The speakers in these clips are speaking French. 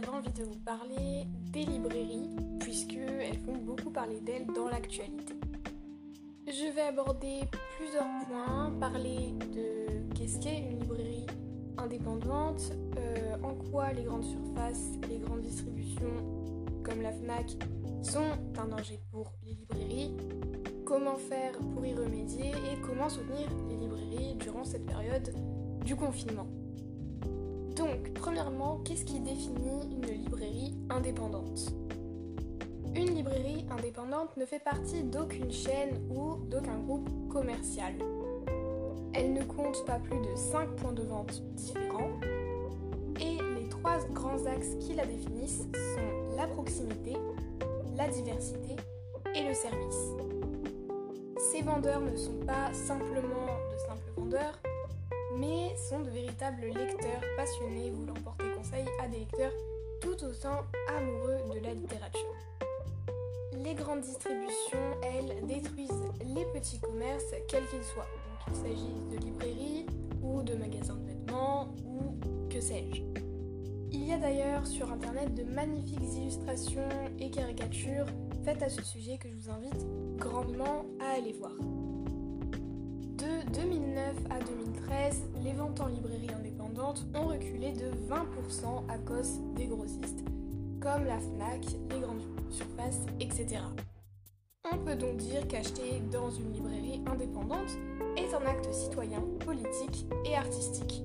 j'avais envie de vous parler des librairies, puisqu'elles font beaucoup parler d'elles dans l'actualité. Je vais aborder plusieurs points, parler de qu'est-ce qu'est une librairie indépendante, euh, en quoi les grandes surfaces, les grandes distributions comme la FNAC sont un danger pour les librairies, comment faire pour y remédier et comment soutenir les librairies durant cette période du confinement. Donc, premièrement, qu'est-ce qui définit une librairie indépendante? Une librairie indépendante ne fait partie d'aucune chaîne ou d'aucun groupe commercial. Elle ne compte pas plus de 5 points de vente différents et les trois grands axes qui la définissent sont la proximité, la diversité et le service. Ces vendeurs ne sont pas simplement de simples vendeurs, mais sont de véritables lecteurs passionnés voulant porter conseil à des lecteurs tout autant amoureux de la littérature. Les grandes distributions, elles, détruisent les petits commerces, quels qu'ils soient. qu'il s'agisse de librairies ou de magasins de vêtements ou que sais-je. Il y a d'ailleurs sur internet de magnifiques illustrations et caricatures faites à ce sujet que je vous invite grandement à aller voir. De 2009 à 2013, les ventes en librairie indépendante ont reculé de 20% à cause des grossistes, comme la FNAC, les grandes surfaces, etc. On peut donc dire qu'acheter dans une librairie indépendante est un acte citoyen, politique et artistique.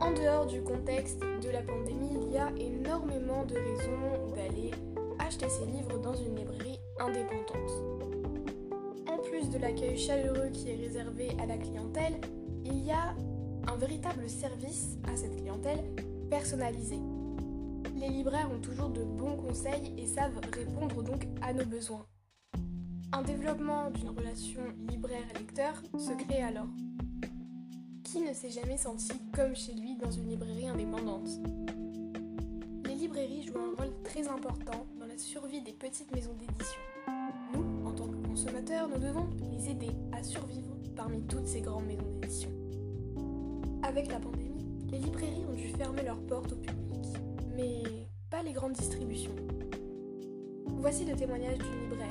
En dehors du contexte de la pandémie, il y a énormément de raisons d'aller acheter ses livres dans une librairie indépendante. De l'accueil chaleureux qui est réservé à la clientèle, il y a un véritable service à cette clientèle personnalisé. Les libraires ont toujours de bons conseils et savent répondre donc à nos besoins. Un développement d'une relation libraire-lecteur se crée alors. Qui ne s'est jamais senti comme chez lui dans une librairie indépendante? Les librairies jouent un rôle très important dans la survie des petites maisons d'édition. Consommateurs, nous devons les aider à survivre parmi toutes ces grandes maisons d'édition. Avec la pandémie, les librairies ont dû fermer leurs portes au public, mais pas les grandes distributions. Voici le témoignage d'une libraire.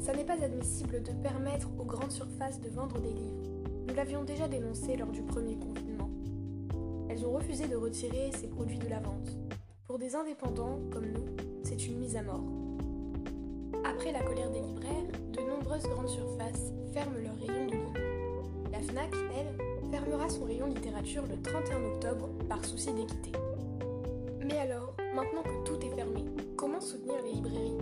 Ça n'est pas admissible de permettre aux grandes surfaces de vendre des livres. Nous l'avions déjà dénoncé lors du premier confinement. Elles ont refusé de retirer ces produits de la vente. Pour des indépendants comme nous, c'est une mise à mort. Après la colère des nombreuses grandes surfaces ferment leurs rayons de livres. La FNAC, elle, fermera son rayon littérature le 31 octobre par souci d'équité. Mais alors, maintenant que tout est fermé, comment soutenir les librairies?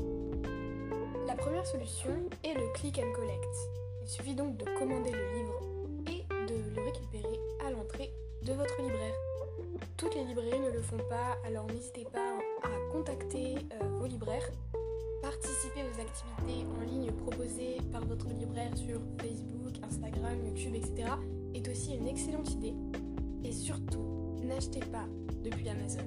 La première solution est le click and collect. Il suffit donc de commander le livre et de le récupérer à l'entrée de votre libraire. Toutes les librairies ne le font pas, alors n'hésitez pas à contacter euh, vos libraires. Participer aux activités en ligne proposées par votre libraire sur Facebook, Instagram, YouTube, etc. est aussi une excellente idée. Et surtout, n'achetez pas depuis Amazon.